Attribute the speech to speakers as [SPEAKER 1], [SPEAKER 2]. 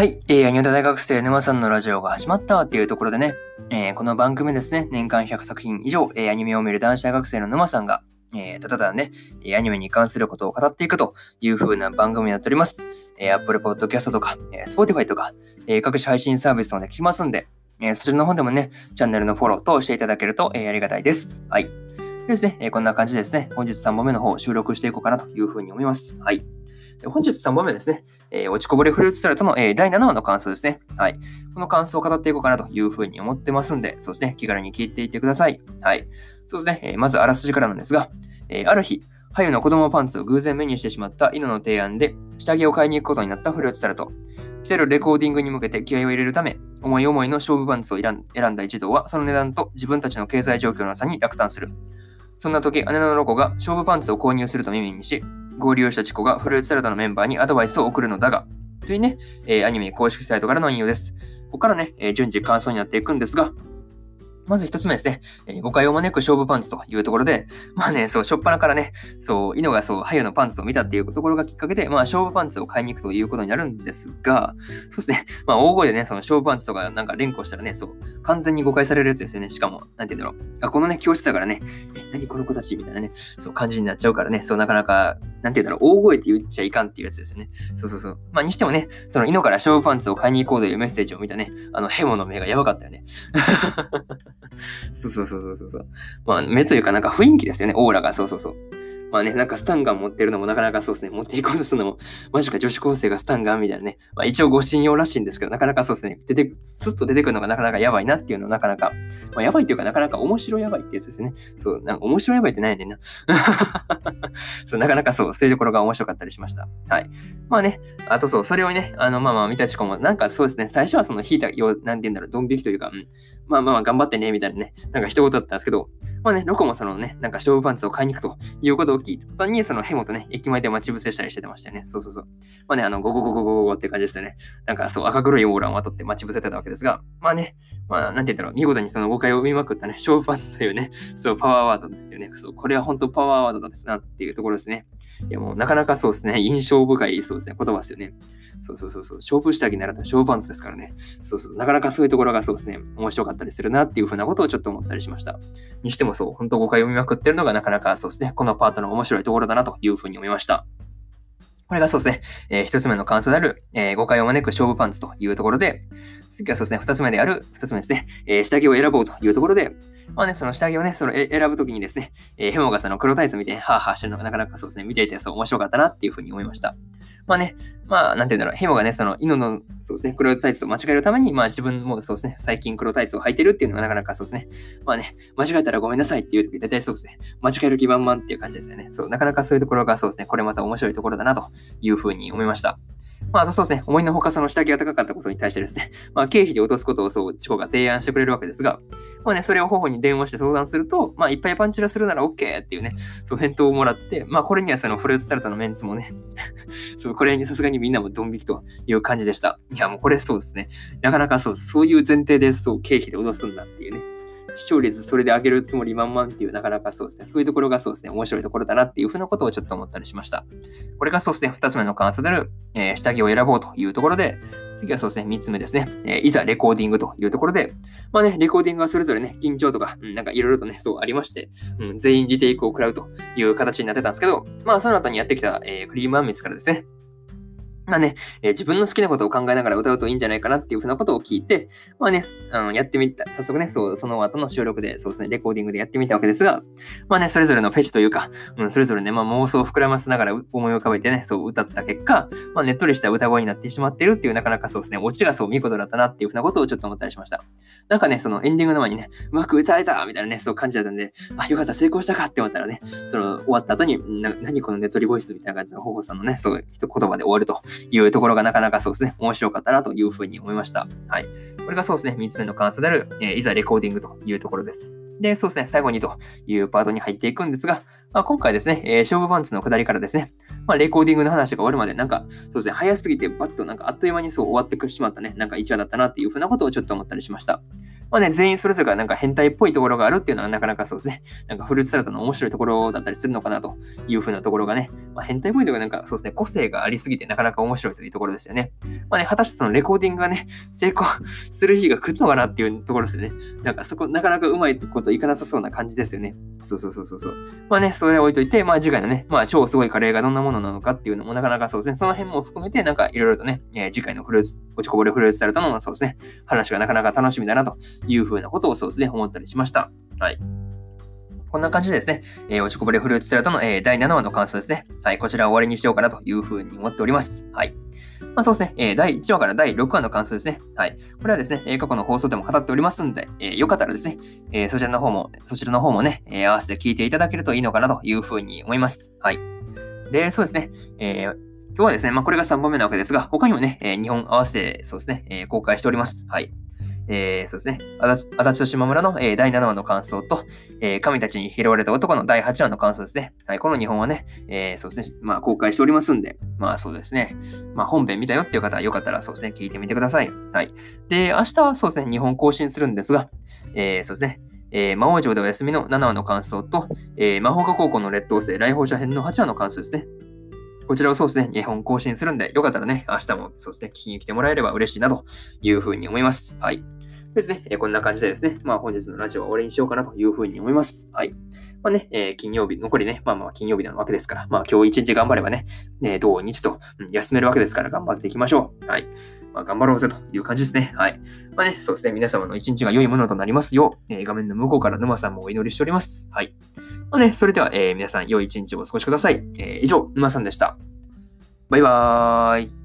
[SPEAKER 1] はい、えー、アニメ大学生沼さんのラジオが始まったっていうところでね、えー、この番組ですね、年間100作品以上、えー、アニメを見る男子大学生の沼さんが、えー、ただただね、アニメに関することを語っていくという風な番組になっております。えー、Apple Podcast とか、えー、Spotify とか、えー、各種配信サービスので聞きますんで、えー、そちらの方でもね、チャンネルのフォローとしていただけると、えー、ありがたいです。はい。でですね、えー、こんな感じでですね、本日3本目の方を収録していこうかなという風に思います。はい。本日3本目ですね、えー、落ちこぼれフルーツタルトの、えー、第7話の感想ですね。はい。この感想を語っていこうかなというふうに思ってますんで、そうですね、気軽に聞いていってください。はい。そうですね、えー、まずあらすじからなんですが、えある日、ハユの子供パンツを偶然目にしてしまった犬の提案で、下着を買いに行くことになったフルーツタルト。来てるレコーディングに向けて気合を入れるため、思い思いの勝負パンツを選んだ一同は、その値段と自分たちの経済状況の差に落胆する。そんな時、姉のロコが勝負パンツを購入すると耳にし、合流したチコがフルーツサラダのメンバーにアドバイスを送るのだが、というね、えー、アニメ公式サイトからの引用です。ここからね、えー、順次感想になっていくんですが、まず一つ目ですね、えー、誤解を招く勝負パンツというところで、まあね、そう、しょっぱなからね、そう、イノがそう、ハユのパンツを見たっていうところがきっかけで、まあ、勝負パンツを買いに行くということになるんですが、そうですね、まあ、大声でね、その勝負パンツとかなんか連呼したらね、そう、完全に誤解されるやつですよね。しかも、なんて言うんだろう。あ、このね、教室だからね、え、何この子たちみたいなね、そう、感じになっちゃうからね、そう、なかなか、なんて言うんだろう、大声って言っちゃいかんっていうやつですよね。そうそうそう。まあ、にしてもね、そのイノから勝負パンツを買いに行こうというメッセージを見たね、あの、ヘモの目がやばかったよね。そうそうそうそうそう。まあ、目というかなんか雰囲気ですよね、オーラが。そうそうそう。まあね、なんかスタンガン持ってるのもなかなかそうですね、持っていこうとするのも、マジか女子高生がスタンガンみたいなね。まあ一応ご信用らしいんですけど、なかなかそうですね、出て、スッと出てくるのがなかなかやばいなっていうのはなかなか、まあやばいっていうかなかなか面白やばいってやつですね。そう、なんか面白やばいってないねんな。そう、なかなかそう、そういうところが面白かったりしました。はい。まあね、あとそう、それをね、あの、まあまあ見たちこも、なんかそうですね、最初はその引いたよう、なんて言うんだろう、ドン引きというか、うん、まあまあ頑張ってね、みたいなね、なんか一言だったんですけど、まあね、ロコもそのね、なんか勝負パンツを買いに行くということを聞いた途端に、そのヘモとね、駅前で待ち伏せしたりしてましたよね。そうそうそう。まあね、あの、ゴゴゴゴゴゴって感じですよね。なんかそう、赤黒いオーラをまとって待ち伏せてたわけですが、まあね、まあ、なんて言ったら、見事にその誤解を生みまくったね、勝負パンツというね、そう、パワーワードですよね。そう、これは本当パワーワードですなっていうところですね。いや、もうなかなかそうですね、印象深い、そうですね、言葉ですよね。そうそうそうそう、勝負下着ならと勝負パンツですからね。そうそう、なかなかそういうところがそうですね、面白かったりするなっていうふうなことをちょっと思ったりしました。にしてもそう、本当誤解を見まくってるのがなかなかそうですね、このパートの面白いところだなというふうに思いました。これがそうですね、えー、一つ目の感想である、えー、誤解を招く勝負パンツというところで、次はそうですね、二つ目である、二つ目ですね、えー、下着を選ぼうというところで、まあね、その下着をね、その選ぶときにですね、えー、ヘモがその黒タイツ見て、ハーハーしてるのがなかなかそうですね、見ていてそう面白かったなっていうふうに思いました。まあね、まあ、なんて言うんだろう、ヘモがね、その、犬の、そうですね、黒タイツと間違えるために、まあ自分もそうですね、最近黒タイツを履いてるっていうのがなかなかそうですね、まあね、間違えたらごめんなさいっていう時、大体そうですね、間違える気満々っていう感じですよね。そう、なかなかそういうところがそうですね、これまた面白いところだなというふうに思いました。まあ、あとそうですね、思いのほかその下着が高かったことに対してですね、まあ、経費で落とすことをそう、チコが提案してくれるわけですが、まあね、それを頬に電話して相談すると、まあ、いっぱいパンチラするなら OK っていうね、そう返答をもらって、まあ、これにはそのフルーツタルトのメンツもね、そう、これにさすがにみんなもドン引きという感じでした。いや、もうこれそうですね。なかなかそう、そういう前提でそう、経費で脅すんだっていうね。視聴率それで上げるつもり満々っていうなかなかそうですね、そういうところがそうですね、面白いところだなっていうふうなことをちょっと思ったりしました。これがそうですね、2つ目の感想である、えー、下着を選ぼうというところで、次はそうですね、3つ目ですね、えー、いざレコーディングというところで、まあね、レコーディングはそれぞれね、緊張とか、うん、なんかいろいろとね、そうありまして、うん、全員リテイクを食らうという形になってたんですけど、まあその後にやってきた、えー、クリームアンミツからですね、まあね、えー、自分の好きなことを考えながら歌うといいんじゃないかなっていうふうなことを聞いて、まあね、あのやってみた、早速ね、そうその後の収録で、そうですね、レコーディングでやってみたわけですが、まあね、それぞれのフェチというか、うん、それぞれね、まあ妄想を膨らませながら思い浮かべてね、そう歌った結果、まあねっとりした歌声になってしまってるっていう、なかなかそうですね、オチがそう見事だったなっていうふうなことをちょっと思ったりしました。なんかね、そのエンディングの前にね、うまく歌えたみたいなね、そう感じだったんで、あ、よかった、成功したかって思ったらね、その終わった後に、な何このネットリボイスみたいな感じのほほさんのね、そう一言葉で終わるというところがなかなかそうですね、面白かったなというふうに思いました。はい。これがそうですね、3つ目の感想である、えー、いざレコーディングというところです。で、そうですね、最後にというパートに入っていくんですが、まあ、今回ですね、えー、勝負パンツの下りからですね、まあ、レコーディングの話が終わるまで、なんか、そうですね、早すぎて、バッとなんかあっという間にそう終わってくしまったね、なんか一話だったなっていうふうなことをちょっと思ったりしました。まあね、全員それぞれがなんか変態っぽいところがあるっていうのはなかなかそうですね、なんかフルーツサラダの面白いところだったりするのかなというふうなところがね、まあ、変態っぽいところがなんかそうですね、個性がありすぎてなかなか面白いというところですよね。まあね、果たしてそのレコーディングがね、成功する日が来るのかなっていうところですよね。なんかそこ、なかなかうまいこといかなさそうな感じですよね。そうそうそうそう。まあね、それ置いといて、まあ次回のね、まあ超すごいカレーがどんなものなのかっていうのもなかなかそうですね、その辺も含めてなんかいろいろとね、えー、次回のフルーツ、落ちこぼれフルーツサラダのそうですね、話がなかなか楽しみだなというふうなことをそうですね、思ったりしました。はい。こんな感じでですね、えー、落ちこぼれフルーツサラダの、えー、第7話の感想ですね。はい、こちらを終わりにしようかなというふうに思っております。はい。まあ、そうですね、え、第1話から第6話の感想ですね。はい。これはですね、え過去の放送でも語っておりますので、えー、よかったらですね、え、そちらの方も、そちらの方もね、え合わせて聞いていただけるといいのかなというふうに思います。はい。で、そうですね、え今日はですね、まあ、これが3本目なわけですが、他にもね、え2本合わせて、そうですね、え公開しております。はい。えー、そうですね、足立と島村の、えー、第7話の感想と、えー、神たちに拾われた男の第8話の感想ですね。はい、この2本はね、え、そうですね、まあ、公開しておりますんで、まあそうですね、まあ本編見たよっていう方はよかったらそうですね、聞いてみてください。はい。で、明日はそうですね、2本更新するんですが、え、そうですね、えー、魔王城でお休みの7話の感想と、えー、魔法科高校の劣等生来訪者編の8話の感想ですね。こちらをそうですね、2本更新するんで、よかったらね、明日もそうですね、聞きに来てもらえれば嬉しいなというふうに思います。はい。ですね、えー、こんな感じでですね、まあ本日のラジオは終わりにしようかなというふうに思います。はい。まあね、えー、金曜日、残りね、まあまあ金曜日なわけですから、まあ今日一日頑張ればね、ね土日と、うん、休めるわけですから頑張っていきましょう。はい。まあ頑張ろうぜという感じですね。はい。まあね、そうですね、皆様の一日が良いものとなりますよう、えー、画面の向こうから沼さんもお祈りしております。はい。まあね、それでは、えー、皆さん良い一日をお過ごしください。えー、以上、沼さんでした。バイバーイ。